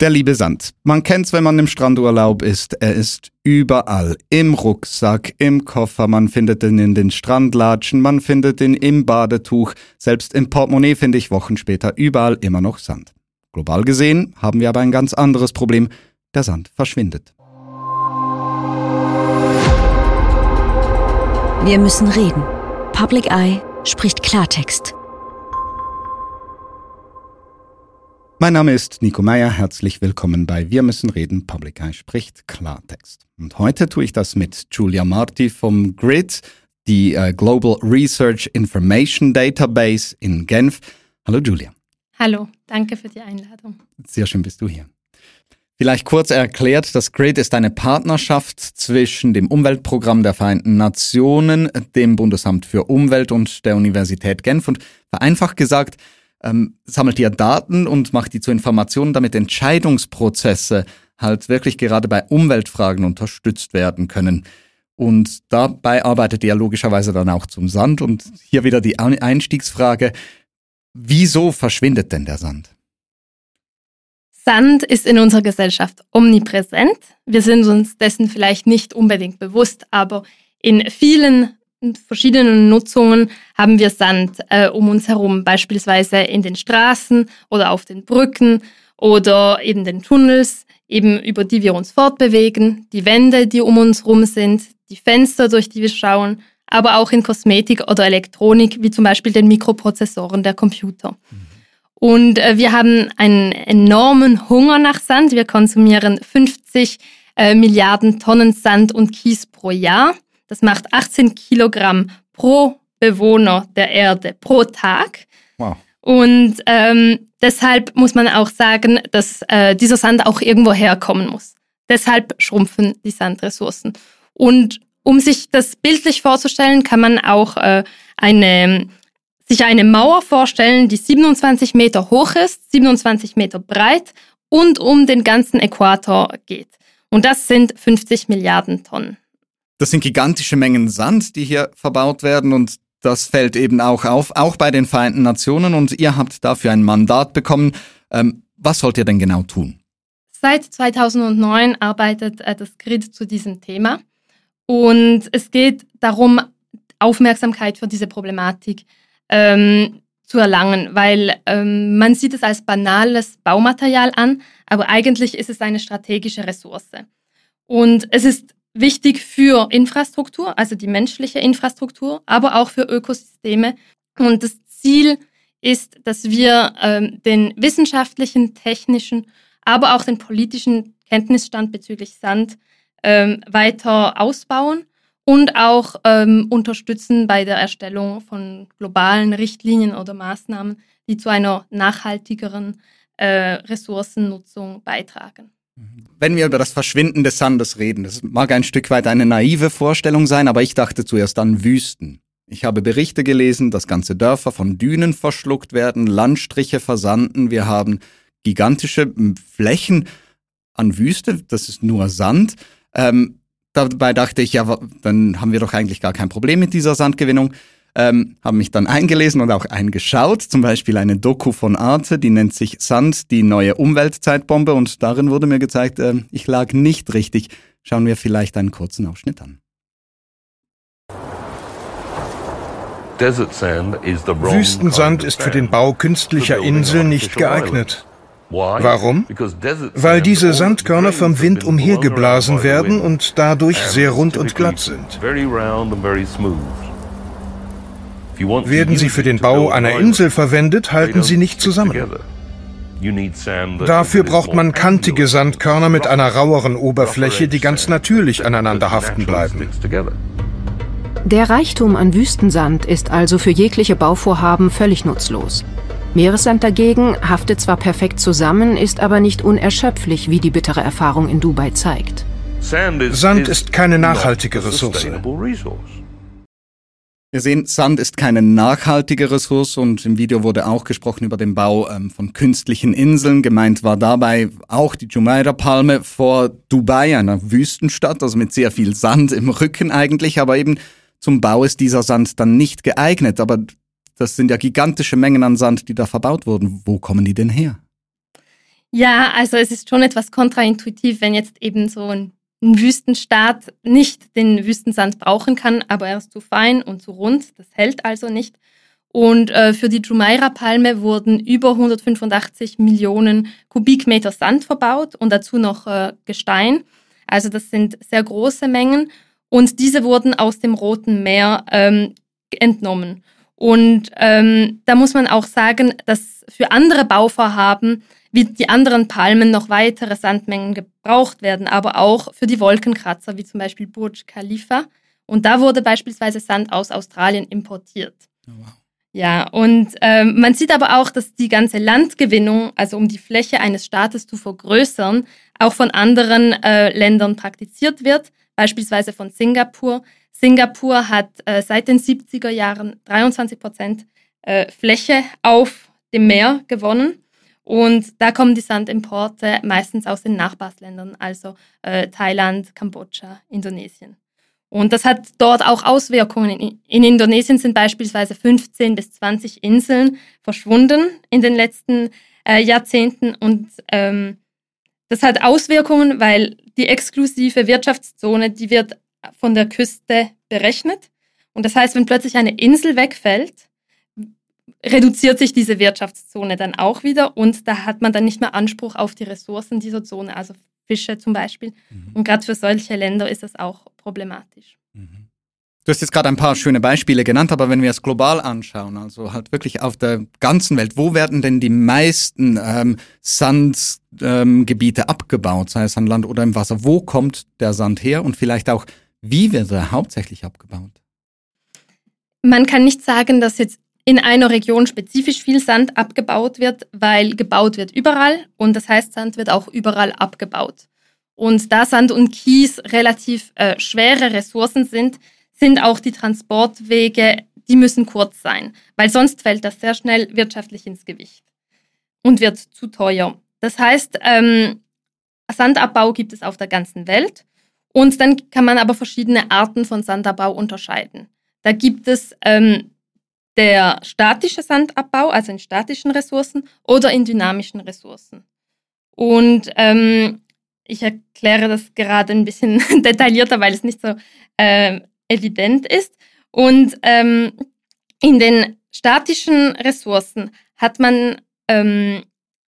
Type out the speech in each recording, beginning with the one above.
Der liebe Sand. Man kennt's, wenn man im Strandurlaub ist. Er ist überall. Im Rucksack, im Koffer. Man findet ihn in den Strandlatschen. Man findet ihn im Badetuch. Selbst im Portemonnaie finde ich Wochen später überall immer noch Sand. Global gesehen haben wir aber ein ganz anderes Problem. Der Sand verschwindet. Wir müssen reden. Public Eye spricht Klartext. Mein Name ist Nico Meyer, herzlich willkommen bei Wir müssen reden, Public Eye spricht Klartext. Und heute tue ich das mit Julia Marti vom GRID, die äh, Global Research Information Database in Genf. Hallo Julia. Hallo, danke für die Einladung. Sehr schön bist du hier. Vielleicht kurz erklärt, das GRID ist eine Partnerschaft zwischen dem Umweltprogramm der Vereinten Nationen, dem Bundesamt für Umwelt und der Universität Genf und vereinfacht gesagt, ähm, sammelt ihr Daten und macht die zu Informationen, damit Entscheidungsprozesse halt wirklich gerade bei Umweltfragen unterstützt werden können. Und dabei arbeitet ihr logischerweise dann auch zum Sand. Und hier wieder die Einstiegsfrage, wieso verschwindet denn der Sand? Sand ist in unserer Gesellschaft omnipräsent. Wir sind uns dessen vielleicht nicht unbedingt bewusst, aber in vielen verschiedenen Nutzungen haben wir Sand äh, um uns herum, beispielsweise in den Straßen oder auf den Brücken oder eben den Tunnels, eben über die wir uns fortbewegen, die Wände, die um uns herum sind, die Fenster, durch die wir schauen, aber auch in Kosmetik oder Elektronik, wie zum Beispiel den Mikroprozessoren der Computer. Mhm. Und äh, wir haben einen enormen Hunger nach Sand. Wir konsumieren 50 äh, Milliarden Tonnen Sand und Kies pro Jahr. Das macht 18 Kilogramm pro Bewohner der Erde pro Tag. Wow. Und ähm, deshalb muss man auch sagen, dass äh, dieser Sand auch irgendwo herkommen muss. Deshalb schrumpfen die Sandressourcen. Und um sich das bildlich vorzustellen, kann man auch äh, eine, sich eine Mauer vorstellen, die 27 Meter hoch ist, 27 Meter breit und um den ganzen Äquator geht. Und das sind 50 Milliarden Tonnen. Das sind gigantische Mengen Sand, die hier verbaut werden und das fällt eben auch auf, auch bei den Vereinten Nationen und ihr habt dafür ein Mandat bekommen. Ähm, was sollt ihr denn genau tun? Seit 2009 arbeitet äh, das GRID zu diesem Thema und es geht darum, Aufmerksamkeit für diese Problematik ähm, zu erlangen, weil ähm, man sieht es als banales Baumaterial an, aber eigentlich ist es eine strategische Ressource. Und es ist wichtig für Infrastruktur, also die menschliche Infrastruktur, aber auch für Ökosysteme. Und das Ziel ist, dass wir ähm, den wissenschaftlichen, technischen, aber auch den politischen Kenntnisstand bezüglich Sand ähm, weiter ausbauen und auch ähm, unterstützen bei der Erstellung von globalen Richtlinien oder Maßnahmen, die zu einer nachhaltigeren äh, Ressourcennutzung beitragen. Wenn wir über das Verschwinden des Sandes reden, das mag ein Stück weit eine naive Vorstellung sein, aber ich dachte zuerst an Wüsten. Ich habe Berichte gelesen, dass ganze Dörfer von Dünen verschluckt werden, Landstriche versanden, wir haben gigantische Flächen an Wüste, das ist nur Sand. Ähm, dabei dachte ich, ja, dann haben wir doch eigentlich gar kein Problem mit dieser Sandgewinnung ähm, habe mich dann eingelesen und auch eingeschaut, zum Beispiel eine Doku von Arte, die nennt sich Sand, die neue Umweltzeitbombe und darin wurde mir gezeigt, äh, ich lag nicht richtig. Schauen wir vielleicht einen kurzen Ausschnitt an. Wüstensand ist für den Bau künstlicher Inseln nicht geeignet. Warum? Weil diese Sandkörner vom Wind umhergeblasen werden und dadurch sehr rund und glatt sind. Werden sie für den Bau einer Insel verwendet, halten sie nicht zusammen. Dafür braucht man kantige Sandkörner mit einer raueren Oberfläche, die ganz natürlich aneinander haften bleiben. Der Reichtum an Wüstensand ist also für jegliche Bauvorhaben völlig nutzlos. Meeressand dagegen haftet zwar perfekt zusammen, ist aber nicht unerschöpflich, wie die bittere Erfahrung in Dubai zeigt. Sand ist keine nachhaltige Ressource. Wir sehen, Sand ist keine nachhaltige Ressource und im Video wurde auch gesprochen über den Bau ähm, von künstlichen Inseln. Gemeint war dabei auch die Jumeirah-Palme vor Dubai, einer Wüstenstadt, also mit sehr viel Sand im Rücken eigentlich, aber eben zum Bau ist dieser Sand dann nicht geeignet. Aber das sind ja gigantische Mengen an Sand, die da verbaut wurden. Wo kommen die denn her? Ja, also es ist schon etwas kontraintuitiv, wenn jetzt eben so ein, ein Wüstenstaat nicht den Wüstensand brauchen kann, aber er ist zu fein und zu rund, das hält also nicht. Und äh, für die Jumeirah-Palme wurden über 185 Millionen Kubikmeter Sand verbaut und dazu noch äh, Gestein. Also das sind sehr große Mengen. Und diese wurden aus dem Roten Meer ähm, entnommen. Und ähm, da muss man auch sagen, dass für andere Bauvorhaben wie die anderen Palmen noch weitere Sandmengen gebraucht werden, aber auch für die Wolkenkratzer, wie zum Beispiel Burj Khalifa. Und da wurde beispielsweise Sand aus Australien importiert. Oh, wow. Ja, und ähm, man sieht aber auch, dass die ganze Landgewinnung, also um die Fläche eines Staates zu vergrößern, auch von anderen äh, Ländern praktiziert wird, beispielsweise von Singapur. Singapur hat äh, seit den 70er Jahren 23 Prozent äh, Fläche auf dem Meer gewonnen. Und da kommen die Sandimporte meistens aus den Nachbarsländern, also äh, Thailand, Kambodscha, Indonesien. Und das hat dort auch Auswirkungen. In, in Indonesien sind beispielsweise 15 bis 20 Inseln verschwunden in den letzten äh, Jahrzehnten. Und ähm, das hat Auswirkungen, weil die exklusive Wirtschaftszone, die wird von der Küste berechnet. Und das heißt, wenn plötzlich eine Insel wegfällt, reduziert sich diese Wirtschaftszone dann auch wieder und da hat man dann nicht mehr Anspruch auf die Ressourcen dieser Zone, also Fische zum Beispiel. Mhm. Und gerade für solche Länder ist das auch problematisch. Mhm. Du hast jetzt gerade ein paar schöne Beispiele genannt, aber wenn wir es global anschauen, also halt wirklich auf der ganzen Welt, wo werden denn die meisten ähm, Sandgebiete ähm, abgebaut, sei es an Land oder im Wasser? Wo kommt der Sand her und vielleicht auch, wie wird er hauptsächlich abgebaut? Man kann nicht sagen, dass jetzt in einer Region spezifisch viel Sand abgebaut wird, weil gebaut wird überall und das heißt, Sand wird auch überall abgebaut. Und da Sand und Kies relativ äh, schwere Ressourcen sind, sind auch die Transportwege, die müssen kurz sein, weil sonst fällt das sehr schnell wirtschaftlich ins Gewicht und wird zu teuer. Das heißt, ähm, Sandabbau gibt es auf der ganzen Welt und dann kann man aber verschiedene Arten von Sandabbau unterscheiden. Da gibt es ähm, der statische Sandabbau, also in statischen Ressourcen oder in dynamischen Ressourcen. Und ähm, ich erkläre das gerade ein bisschen detaillierter, weil es nicht so äh, evident ist. Und ähm, in den statischen Ressourcen hat man ähm,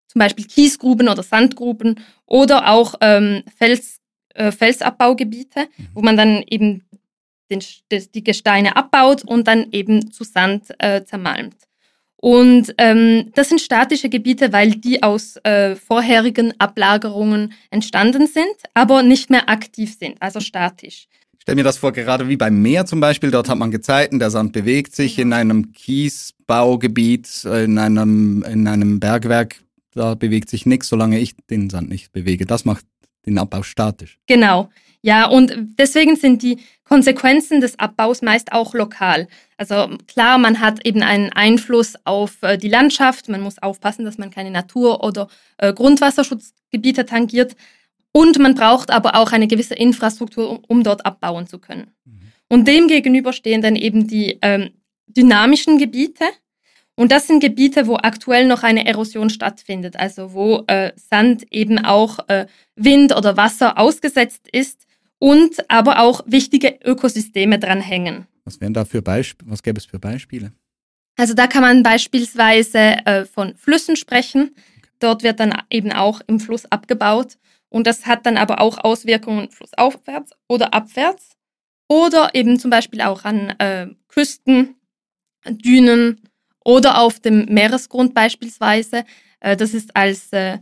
zum Beispiel Kiesgruben oder Sandgruben oder auch ähm, Fels, äh, Felsabbaugebiete, mhm. wo man dann eben den, die Gesteine abbaut und dann eben zu Sand äh, zermalmt. Und ähm, das sind statische Gebiete, weil die aus äh, vorherigen Ablagerungen entstanden sind, aber nicht mehr aktiv sind, also statisch. Ich stelle mir das vor, gerade wie beim Meer zum Beispiel, dort hat man Gezeiten, der Sand bewegt sich in einem Kiesbaugebiet, in einem, in einem Bergwerk, da bewegt sich nichts, solange ich den Sand nicht bewege. Das macht den Abbau statisch. Genau. Ja, und deswegen sind die Konsequenzen des Abbaus meist auch lokal. Also klar, man hat eben einen Einfluss auf äh, die Landschaft, man muss aufpassen, dass man keine Natur- oder äh, Grundwasserschutzgebiete tangiert, und man braucht aber auch eine gewisse Infrastruktur, um, um dort abbauen zu können. Mhm. Und dem gegenüber stehen dann eben die ähm, dynamischen Gebiete. Und das sind Gebiete, wo aktuell noch eine Erosion stattfindet, also wo äh, Sand eben auch äh, Wind oder Wasser ausgesetzt ist und aber auch wichtige Ökosysteme dranhängen. Was wären da für Beispiele? Was gäbe es für Beispiele? Also da kann man beispielsweise äh, von Flüssen sprechen. Dort wird dann eben auch im Fluss abgebaut. Und das hat dann aber auch Auswirkungen flussaufwärts oder abwärts oder eben zum Beispiel auch an äh, Küsten, Dünen oder auf dem Meeresgrund beispielsweise. Äh, das ist als äh,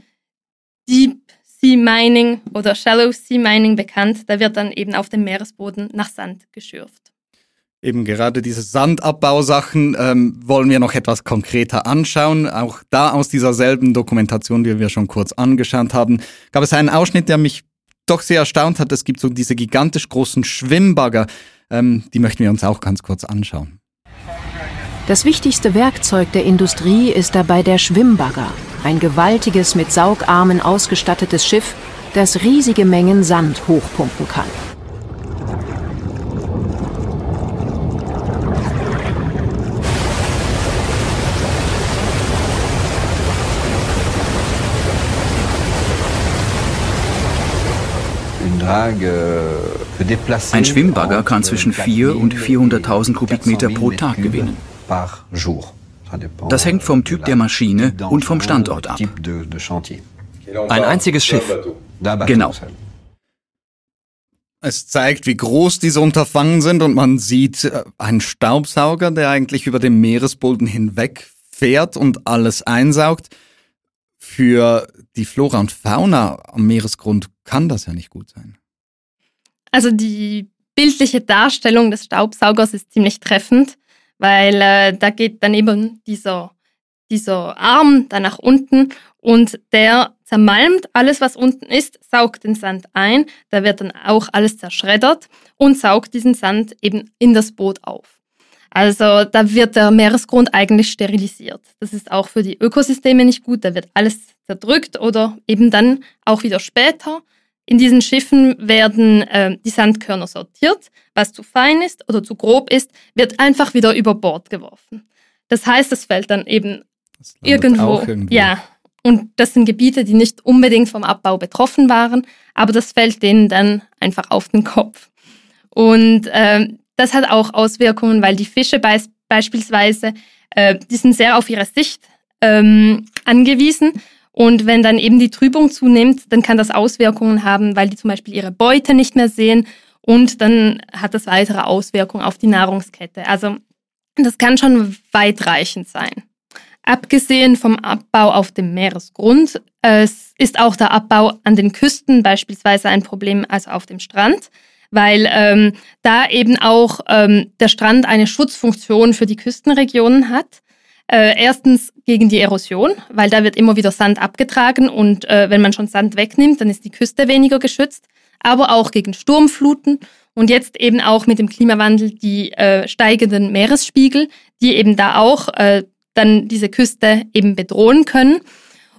Deep Sea Mining oder Shallow Sea Mining bekannt. Da wird dann eben auf dem Meeresboden nach Sand geschürft. Eben gerade diese Sandabbausachen ähm, wollen wir noch etwas konkreter anschauen. Auch da aus dieser selben Dokumentation, die wir schon kurz angeschaut haben, gab es einen Ausschnitt, der mich doch sehr erstaunt hat. Es gibt so diese gigantisch großen Schwimmbagger. Ähm, die möchten wir uns auch ganz kurz anschauen. Das wichtigste Werkzeug der Industrie ist dabei der Schwimmbagger, ein gewaltiges, mit Saugarmen ausgestattetes Schiff, das riesige Mengen Sand hochpumpen kann. Ein Schwimmbagger kann zwischen 4 und 400.000 Kubikmeter pro Tag gewinnen. Das hängt vom Typ der Maschine und vom Standort ab. Ein einziges Schiff. Genau. Es zeigt, wie groß diese Unterfangen sind und man sieht äh, einen Staubsauger, der eigentlich über den Meeresboden hinweg fährt und alles einsaugt. Für die Flora und Fauna am Meeresgrund kann das ja nicht gut sein. Also die bildliche Darstellung des Staubsaugers ist ziemlich treffend, weil äh, da geht dann eben dieser, dieser Arm da nach unten und der zermalmt alles, was unten ist, saugt den Sand ein, da wird dann auch alles zerschreddert und saugt diesen Sand eben in das Boot auf. Also da wird der Meeresgrund eigentlich sterilisiert. Das ist auch für die Ökosysteme nicht gut, da wird alles zerdrückt oder eben dann auch wieder später. In diesen Schiffen werden äh, die Sandkörner sortiert. Was zu fein ist oder zu grob ist, wird einfach wieder über Bord geworfen. Das heißt, es fällt dann eben irgendwo, irgendwo. Ja, und das sind Gebiete, die nicht unbedingt vom Abbau betroffen waren, aber das fällt denen dann einfach auf den Kopf. Und äh, das hat auch Auswirkungen, weil die Fische be beispielsweise, äh, die sind sehr auf ihre Sicht ähm, angewiesen. Und wenn dann eben die Trübung zunimmt, dann kann das Auswirkungen haben, weil die zum Beispiel ihre Beute nicht mehr sehen und dann hat das weitere Auswirkungen auf die Nahrungskette. Also das kann schon weitreichend sein. Abgesehen vom Abbau auf dem Meeresgrund es ist auch der Abbau an den Küsten beispielsweise ein Problem, also auf dem Strand, weil ähm, da eben auch ähm, der Strand eine Schutzfunktion für die Küstenregionen hat. Äh, erstens gegen die Erosion, weil da wird immer wieder Sand abgetragen und äh, wenn man schon Sand wegnimmt, dann ist die Küste weniger geschützt, aber auch gegen Sturmfluten und jetzt eben auch mit dem Klimawandel die äh, steigenden Meeresspiegel, die eben da auch äh, dann diese Küste eben bedrohen können.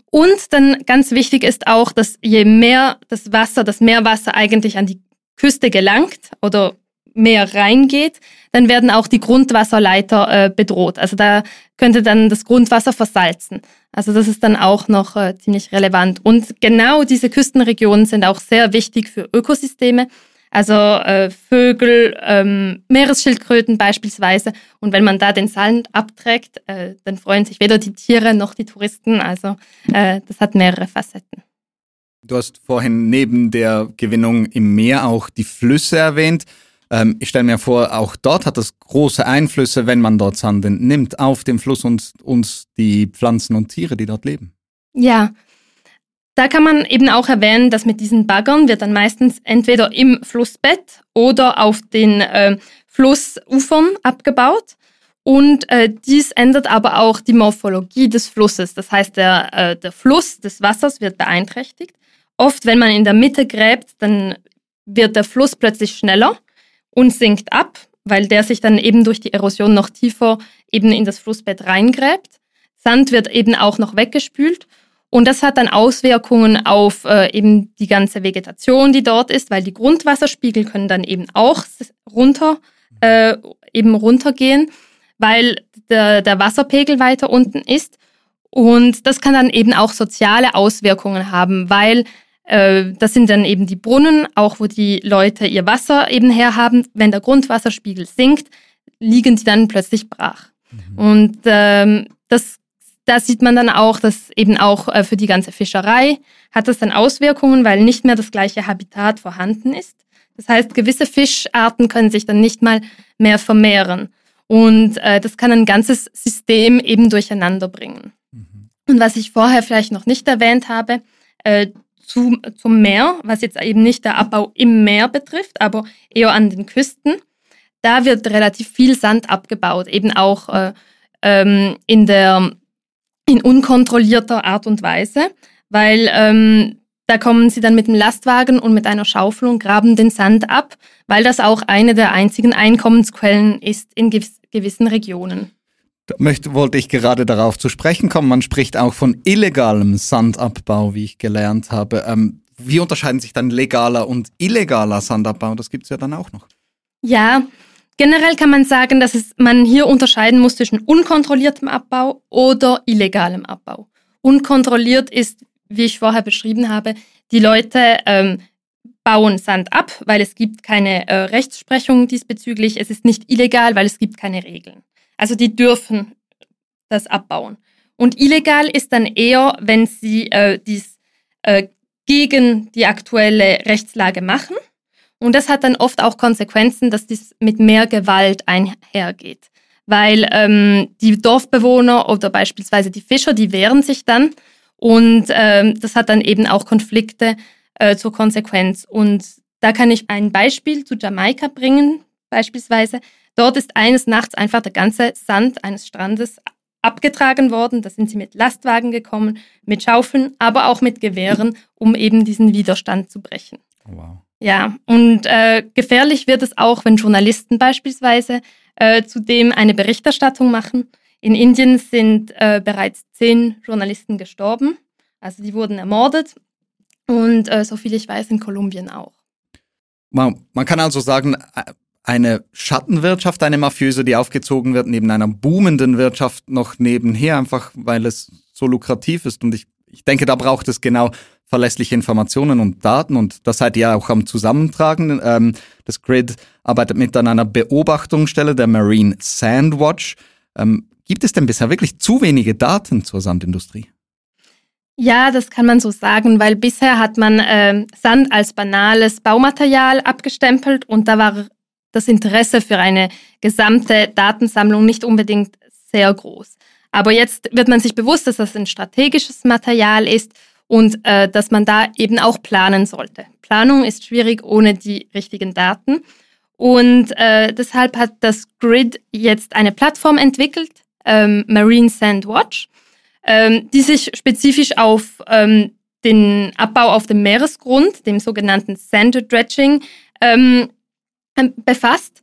Und dann ganz wichtig ist auch, dass je mehr das Wasser, das Meerwasser eigentlich an die Küste gelangt oder mehr reingeht, dann werden auch die Grundwasserleiter äh, bedroht. Also da könnte dann das Grundwasser versalzen. Also das ist dann auch noch äh, ziemlich relevant. Und genau diese Küstenregionen sind auch sehr wichtig für Ökosysteme, also äh, Vögel, ähm, Meeresschildkröten beispielsweise. Und wenn man da den Sand abträgt, äh, dann freuen sich weder die Tiere noch die Touristen. Also äh, das hat mehrere Facetten. Du hast vorhin neben der Gewinnung im Meer auch die Flüsse erwähnt. Ähm, ich stelle mir vor, auch dort hat das große Einflüsse, wenn man dort Sand nimmt, auf den Fluss und uns die Pflanzen und Tiere, die dort leben. Ja, da kann man eben auch erwähnen, dass mit diesen Baggern wird dann meistens entweder im Flussbett oder auf den äh, Flussufern abgebaut. Und äh, dies ändert aber auch die Morphologie des Flusses. Das heißt, der, äh, der Fluss des Wassers wird beeinträchtigt. Oft, wenn man in der Mitte gräbt, dann wird der Fluss plötzlich schneller und sinkt ab, weil der sich dann eben durch die Erosion noch tiefer eben in das Flussbett reingräbt. Sand wird eben auch noch weggespült und das hat dann Auswirkungen auf äh, eben die ganze Vegetation, die dort ist, weil die Grundwasserspiegel können dann eben auch runter, äh, eben runtergehen, weil der, der Wasserpegel weiter unten ist. Und das kann dann eben auch soziale Auswirkungen haben, weil das sind dann eben die Brunnen, auch wo die Leute ihr Wasser eben herhaben. Wenn der Grundwasserspiegel sinkt, liegen die dann plötzlich brach. Mhm. Und ähm, das da sieht man dann auch, dass eben auch äh, für die ganze Fischerei hat das dann Auswirkungen, weil nicht mehr das gleiche Habitat vorhanden ist. Das heißt, gewisse Fischarten können sich dann nicht mal mehr vermehren. Und äh, das kann ein ganzes System eben durcheinander bringen. Mhm. Und was ich vorher vielleicht noch nicht erwähnt habe, äh, zu, zum Meer, was jetzt eben nicht der Abbau im Meer betrifft, aber eher an den Küsten, da wird relativ viel Sand abgebaut, eben auch äh, ähm, in der in unkontrollierter Art und Weise, weil ähm, da kommen sie dann mit dem Lastwagen und mit einer Schaufel und graben den Sand ab, weil das auch eine der einzigen Einkommensquellen ist in gewiss gewissen Regionen. Möchte, wollte ich gerade darauf zu sprechen kommen. Man spricht auch von illegalem Sandabbau, wie ich gelernt habe. Ähm, wie unterscheiden sich dann legaler und illegaler Sandabbau? Das gibt es ja dann auch noch. Ja, Generell kann man sagen, dass es, man hier unterscheiden muss zwischen unkontrolliertem Abbau oder illegalem Abbau. Unkontrolliert ist, wie ich vorher beschrieben habe, die Leute ähm, bauen Sand ab, weil es gibt keine äh, Rechtsprechung diesbezüglich. Es ist nicht illegal, weil es gibt keine Regeln. Also die dürfen das abbauen. Und illegal ist dann eher, wenn sie äh, dies äh, gegen die aktuelle Rechtslage machen. Und das hat dann oft auch Konsequenzen, dass dies mit mehr Gewalt einhergeht. Weil ähm, die Dorfbewohner oder beispielsweise die Fischer, die wehren sich dann. Und ähm, das hat dann eben auch Konflikte äh, zur Konsequenz. Und da kann ich ein Beispiel zu Jamaika bringen, beispielsweise. Dort ist eines Nachts einfach der ganze Sand eines Strandes abgetragen worden. Da sind sie mit Lastwagen gekommen, mit Schaufeln, aber auch mit Gewehren, um eben diesen Widerstand zu brechen. Wow. Ja, und äh, gefährlich wird es auch, wenn Journalisten beispielsweise äh, zudem eine Berichterstattung machen. In Indien sind äh, bereits zehn Journalisten gestorben, also die wurden ermordet und äh, soviel ich weiß in Kolumbien auch. Man, man kann also sagen, eine Schattenwirtschaft, eine mafiöse, die aufgezogen wird, neben einer boomenden Wirtschaft noch nebenher, einfach weil es so lukrativ ist. Und ich, ich denke, da braucht es genau verlässliche Informationen und Daten. Und das seid ihr auch am Zusammentragen. Ähm, das Grid arbeitet mit an einer Beobachtungsstelle, der Marine Sandwatch. Ähm, gibt es denn bisher wirklich zu wenige Daten zur Sandindustrie? Ja, das kann man so sagen, weil bisher hat man äh, Sand als banales Baumaterial abgestempelt und da war das Interesse für eine gesamte Datensammlung nicht unbedingt sehr groß. Aber jetzt wird man sich bewusst, dass das ein strategisches Material ist und äh, dass man da eben auch planen sollte. Planung ist schwierig ohne die richtigen Daten. Und äh, deshalb hat das Grid jetzt eine Plattform entwickelt, ähm, Marine Sand Watch, ähm, die sich spezifisch auf ähm, den Abbau auf dem Meeresgrund, dem sogenannten Sand Dredging, ähm, befasst.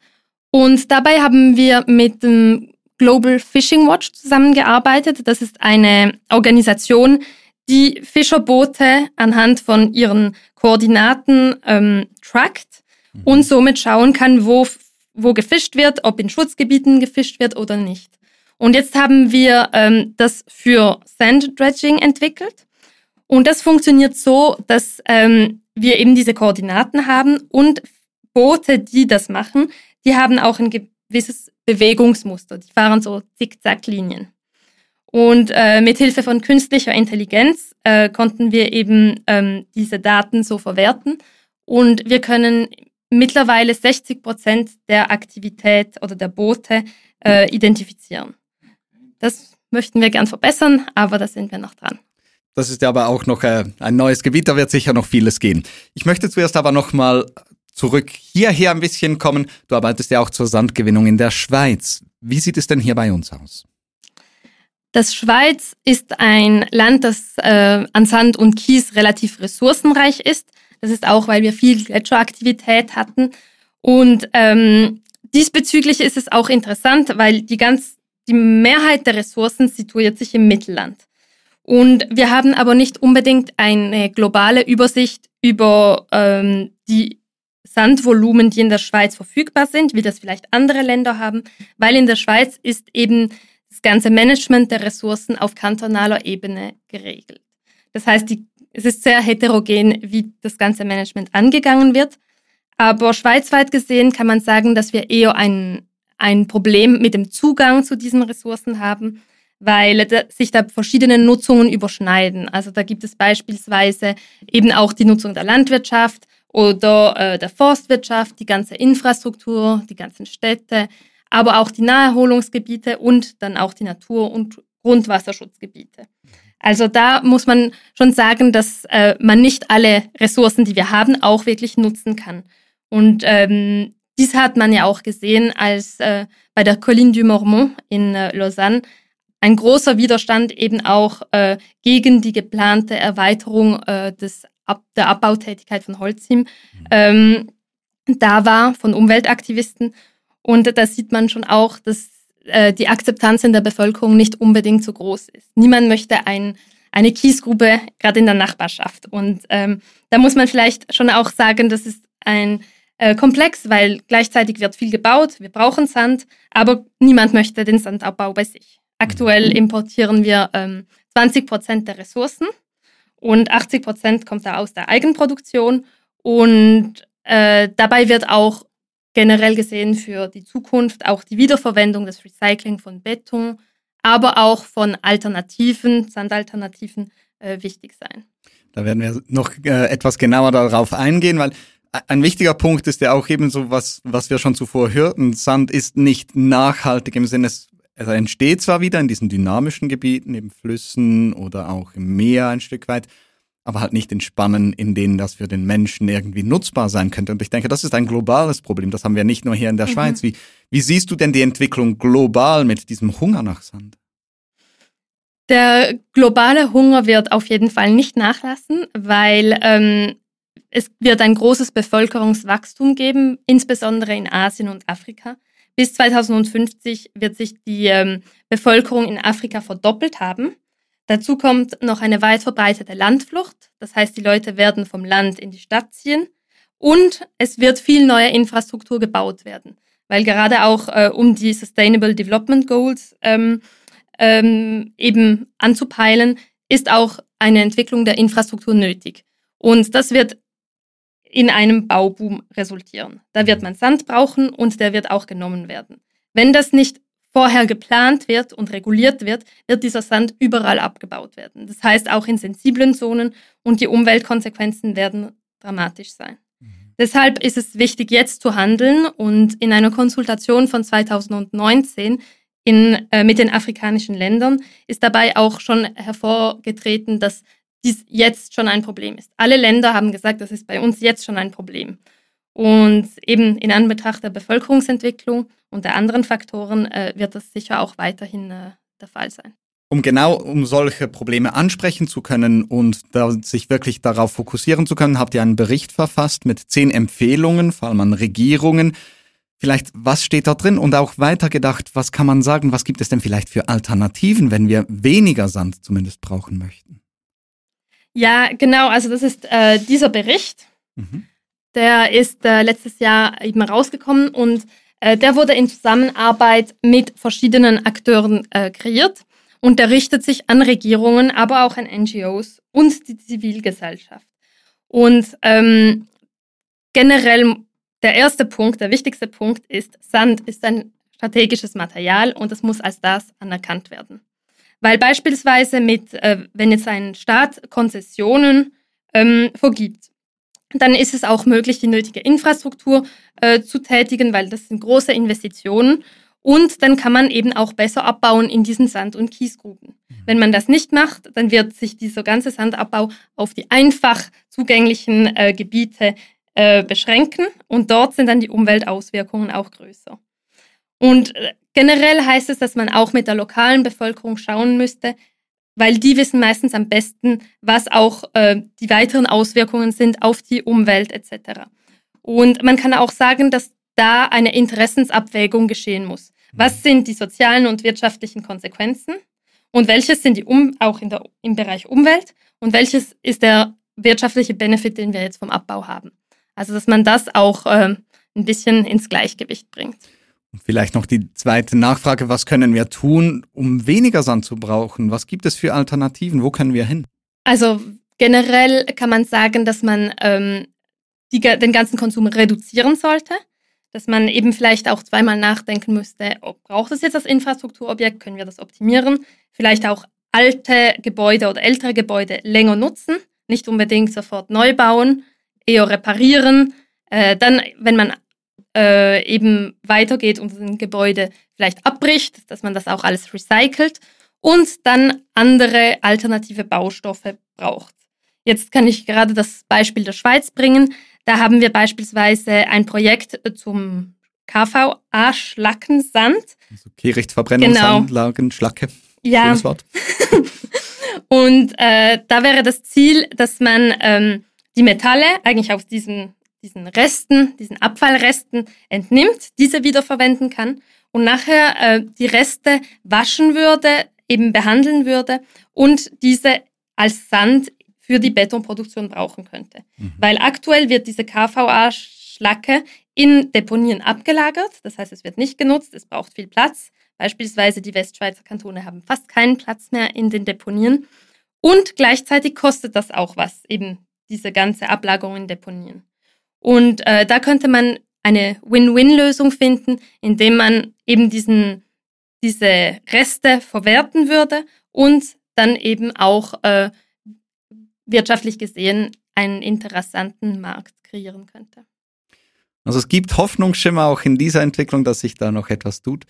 Und dabei haben wir mit dem Global Fishing Watch zusammengearbeitet. Das ist eine Organisation, die Fischerboote anhand von ihren Koordinaten ähm, trackt mhm. und somit schauen kann, wo, wo gefischt wird, ob in Schutzgebieten gefischt wird oder nicht. Und jetzt haben wir ähm, das für Sand Dredging entwickelt. Und das funktioniert so, dass ähm, wir eben diese Koordinaten haben und Boote, die das machen, die haben auch ein gewisses Bewegungsmuster. Die fahren so Zickzacklinien. Und äh, mit Hilfe von künstlicher Intelligenz äh, konnten wir eben ähm, diese Daten so verwerten und wir können mittlerweile 60 Prozent der Aktivität oder der Boote äh, identifizieren. Das möchten wir gern verbessern, aber da sind wir noch dran. Das ist aber auch noch äh, ein neues Gebiet, da wird sicher noch vieles gehen. Ich möchte zuerst aber noch mal zurück hierher ein bisschen kommen. Du arbeitest ja auch zur Sandgewinnung in der Schweiz. Wie sieht es denn hier bei uns aus? Das Schweiz ist ein Land, das äh, an Sand und Kies relativ ressourcenreich ist. Das ist auch, weil wir viel Gletscheraktivität hatten. Und ähm, diesbezüglich ist es auch interessant, weil die ganz die Mehrheit der Ressourcen situiert sich im Mittelland. Und wir haben aber nicht unbedingt eine globale Übersicht über ähm, die Sandvolumen, die in der Schweiz verfügbar sind, wie das vielleicht andere Länder haben, weil in der Schweiz ist eben das ganze Management der Ressourcen auf kantonaler Ebene geregelt. Das heißt, die, es ist sehr heterogen, wie das ganze Management angegangen wird. Aber schweizweit gesehen kann man sagen, dass wir eher ein, ein Problem mit dem Zugang zu diesen Ressourcen haben, weil sich da verschiedene Nutzungen überschneiden. Also da gibt es beispielsweise eben auch die Nutzung der Landwirtschaft, oder äh, der Forstwirtschaft, die ganze Infrastruktur, die ganzen Städte, aber auch die Naherholungsgebiete und dann auch die Natur- und Grundwasserschutzgebiete. Also da muss man schon sagen, dass äh, man nicht alle Ressourcen, die wir haben, auch wirklich nutzen kann. Und ähm, dies hat man ja auch gesehen, als äh, bei der Colline du Mormont in äh, Lausanne ein großer Widerstand eben auch äh, gegen die geplante Erweiterung äh, des Ab der Abbautätigkeit von Holzim ähm, da war von Umweltaktivisten. Und da sieht man schon auch, dass äh, die Akzeptanz in der Bevölkerung nicht unbedingt so groß ist. Niemand möchte ein, eine Kiesgrube gerade in der Nachbarschaft. Und ähm, da muss man vielleicht schon auch sagen, das ist ein äh, Komplex, weil gleichzeitig wird viel gebaut, wir brauchen Sand, aber niemand möchte den Sandabbau bei sich. Aktuell importieren wir ähm, 20 Prozent der Ressourcen und 80 Prozent kommt da aus der Eigenproduktion. Und äh, dabei wird auch generell gesehen für die Zukunft auch die Wiederverwendung, das Recycling von Beton, aber auch von Alternativen, Sandalternativen äh, wichtig sein. Da werden wir noch äh, etwas genauer darauf eingehen, weil ein wichtiger Punkt ist ja auch eben so, was, was wir schon zuvor hörten. Sand ist nicht nachhaltig im Sinne, es, es entsteht zwar wieder in diesen dynamischen Gebieten, eben Flüssen oder auch im Meer ein Stück weit, aber halt nicht in Spannen, in denen das für den Menschen irgendwie nutzbar sein könnte. Und ich denke, das ist ein globales Problem. Das haben wir nicht nur hier in der mhm. Schweiz. Wie, wie siehst du denn die Entwicklung global mit diesem Hunger nach Sand? Der globale Hunger wird auf jeden Fall nicht nachlassen, weil ähm, es wird ein großes Bevölkerungswachstum geben, insbesondere in Asien und Afrika. Bis 2050 wird sich die ähm, Bevölkerung in Afrika verdoppelt haben. Dazu kommt noch eine weit verbreitete Landflucht. Das heißt, die Leute werden vom Land in die Stadt ziehen. Und es wird viel neue Infrastruktur gebaut werden, weil gerade auch äh, um die Sustainable Development Goals ähm, ähm, eben anzupeilen, ist auch eine Entwicklung der Infrastruktur nötig. Und das wird in einem Bauboom resultieren. Da wird man Sand brauchen und der wird auch genommen werden. Wenn das nicht vorher geplant wird und reguliert wird, wird dieser Sand überall abgebaut werden. Das heißt auch in sensiblen Zonen und die Umweltkonsequenzen werden dramatisch sein. Mhm. Deshalb ist es wichtig, jetzt zu handeln und in einer Konsultation von 2019 in, äh, mit den afrikanischen Ländern ist dabei auch schon hervorgetreten, dass dies jetzt schon ein Problem ist. Alle Länder haben gesagt, das ist bei uns jetzt schon ein Problem. Und eben in Anbetracht der Bevölkerungsentwicklung und der anderen Faktoren äh, wird das sicher auch weiterhin äh, der Fall sein. Um genau um solche Probleme ansprechen zu können und da sich wirklich darauf fokussieren zu können, habt ihr einen Bericht verfasst mit zehn Empfehlungen, vor allem an Regierungen. Vielleicht, was steht da drin? Und auch weitergedacht, was kann man sagen, was gibt es denn vielleicht für Alternativen, wenn wir weniger Sand zumindest brauchen möchten? Ja, genau, also das ist äh, dieser Bericht. Mhm. Der ist äh, letztes Jahr eben rausgekommen und äh, der wurde in Zusammenarbeit mit verschiedenen Akteuren äh, kreiert und der richtet sich an Regierungen, aber auch an NGOs und die Zivilgesellschaft. Und ähm, generell der erste Punkt, der wichtigste Punkt ist, Sand ist ein strategisches Material und es muss als das anerkannt werden. Weil beispielsweise mit, äh, wenn jetzt ein Staat Konzessionen ähm, vergibt, dann ist es auch möglich, die nötige Infrastruktur äh, zu tätigen, weil das sind große Investitionen. Und dann kann man eben auch besser abbauen in diesen Sand- und Kiesgruben. Mhm. Wenn man das nicht macht, dann wird sich dieser ganze Sandabbau auf die einfach zugänglichen äh, Gebiete äh, beschränken und dort sind dann die Umweltauswirkungen auch größer. Und äh, generell heißt es, dass man auch mit der lokalen Bevölkerung schauen müsste, weil die wissen meistens am besten, was auch äh, die weiteren Auswirkungen sind auf die Umwelt etc. Und man kann auch sagen, dass da eine Interessensabwägung geschehen muss. Was mhm. sind die sozialen und wirtschaftlichen Konsequenzen und welches sind die um, auch in der, im Bereich Umwelt und welches ist der wirtschaftliche Benefit, den wir jetzt vom Abbau haben. Also dass man das auch äh, ein bisschen ins Gleichgewicht bringt. Vielleicht noch die zweite Nachfrage, was können wir tun, um weniger Sand zu brauchen? Was gibt es für Alternativen? Wo können wir hin? Also generell kann man sagen, dass man ähm, die, den ganzen Konsum reduzieren sollte, dass man eben vielleicht auch zweimal nachdenken müsste, ob braucht es jetzt das Infrastrukturobjekt, können wir das optimieren, vielleicht auch alte Gebäude oder ältere Gebäude länger nutzen, nicht unbedingt sofort neu bauen, eher reparieren. Äh, dann, wenn man äh, eben weitergeht und ein Gebäude vielleicht abbricht, dass man das auch alles recycelt und dann andere alternative Baustoffe braucht. Jetzt kann ich gerade das Beispiel der Schweiz bringen. Da haben wir beispielsweise ein Projekt zum KVA-Schlackensand. Also Kehrichtverbrennungsanlagen, genau. Schlacke. Ja. Schönes Wort. und äh, da wäre das Ziel, dass man ähm, die Metalle eigentlich aus diesen diesen Resten, diesen Abfallresten entnimmt, diese wiederverwenden kann und nachher äh, die Reste waschen würde, eben behandeln würde und diese als Sand für die Betonproduktion brauchen könnte. Mhm. Weil aktuell wird diese KVA-Schlacke in Deponien abgelagert, das heißt, es wird nicht genutzt, es braucht viel Platz. Beispielsweise die Westschweizer Kantone haben fast keinen Platz mehr in den Deponien. Und gleichzeitig kostet das auch was, eben diese ganze Ablagerung in Deponien. Und äh, da könnte man eine Win-Win-Lösung finden, indem man eben diesen, diese Reste verwerten würde und dann eben auch äh, wirtschaftlich gesehen einen interessanten Markt kreieren könnte. Also es gibt Hoffnungsschimmer auch in dieser Entwicklung, dass sich da noch etwas tut.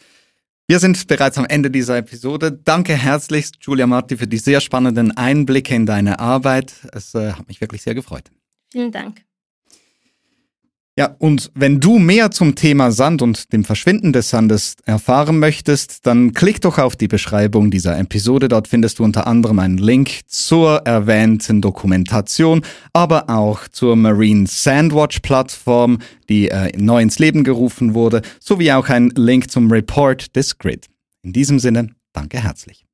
Wir sind bereits am Ende dieser Episode. Danke herzlichst, Julia Marti, für die sehr spannenden Einblicke in deine Arbeit. Es äh, hat mich wirklich sehr gefreut. Vielen Dank. Ja, und wenn du mehr zum Thema Sand und dem Verschwinden des Sandes erfahren möchtest, dann klick doch auf die Beschreibung dieser Episode. Dort findest du unter anderem einen Link zur erwähnten Dokumentation, aber auch zur Marine Sandwatch Plattform, die äh, neu ins Leben gerufen wurde, sowie auch ein Link zum Report des Grid. In diesem Sinne, danke herzlich.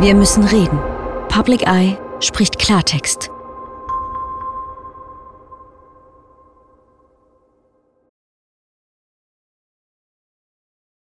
Wir müssen reden. Public Eye spricht Klartext.